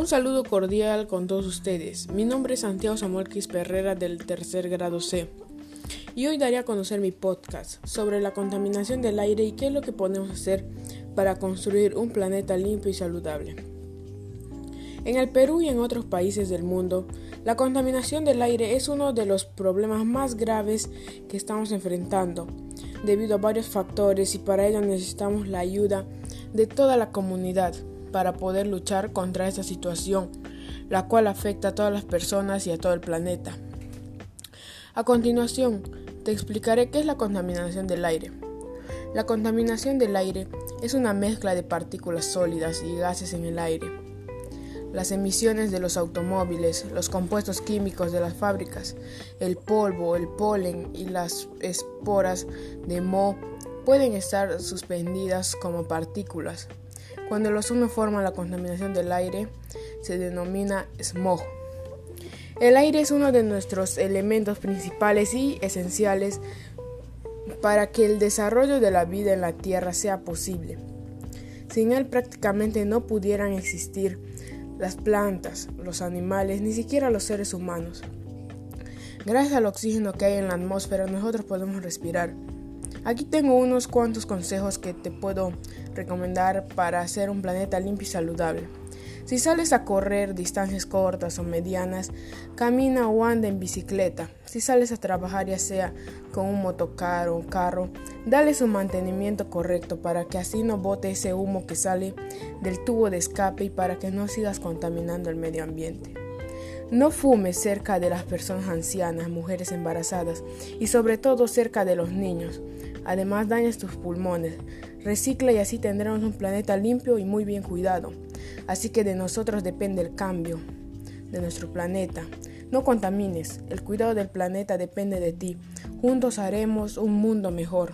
Un saludo cordial con todos ustedes. Mi nombre es Santiago Samuel Perrera del tercer grado C. Y hoy daré a conocer mi podcast sobre la contaminación del aire y qué es lo que podemos hacer para construir un planeta limpio y saludable. En el Perú y en otros países del mundo, la contaminación del aire es uno de los problemas más graves que estamos enfrentando, debido a varios factores y para ello necesitamos la ayuda de toda la comunidad para poder luchar contra esta situación, la cual afecta a todas las personas y a todo el planeta. A continuación, te explicaré qué es la contaminación del aire. La contaminación del aire es una mezcla de partículas sólidas y gases en el aire. Las emisiones de los automóviles, los compuestos químicos de las fábricas, el polvo, el polen y las esporas de moho pueden estar suspendidas como partículas. Cuando los uno forman la contaminación del aire, se denomina smog. El aire es uno de nuestros elementos principales y esenciales para que el desarrollo de la vida en la Tierra sea posible. Sin él prácticamente no pudieran existir las plantas, los animales, ni siquiera los seres humanos. Gracias al oxígeno que hay en la atmósfera nosotros podemos respirar. Aquí tengo unos cuantos consejos que te puedo recomendar para hacer un planeta limpio y saludable. Si sales a correr distancias cortas o medianas, camina o anda en bicicleta. Si sales a trabajar ya sea con un motocar o un carro, dale su mantenimiento correcto para que así no bote ese humo que sale del tubo de escape y para que no sigas contaminando el medio ambiente. No fumes cerca de las personas ancianas, mujeres embarazadas y sobre todo cerca de los niños. Además dañas tus pulmones. Recicla y así tendremos un planeta limpio y muy bien cuidado. Así que de nosotros depende el cambio de nuestro planeta. No contamines, el cuidado del planeta depende de ti. Juntos haremos un mundo mejor.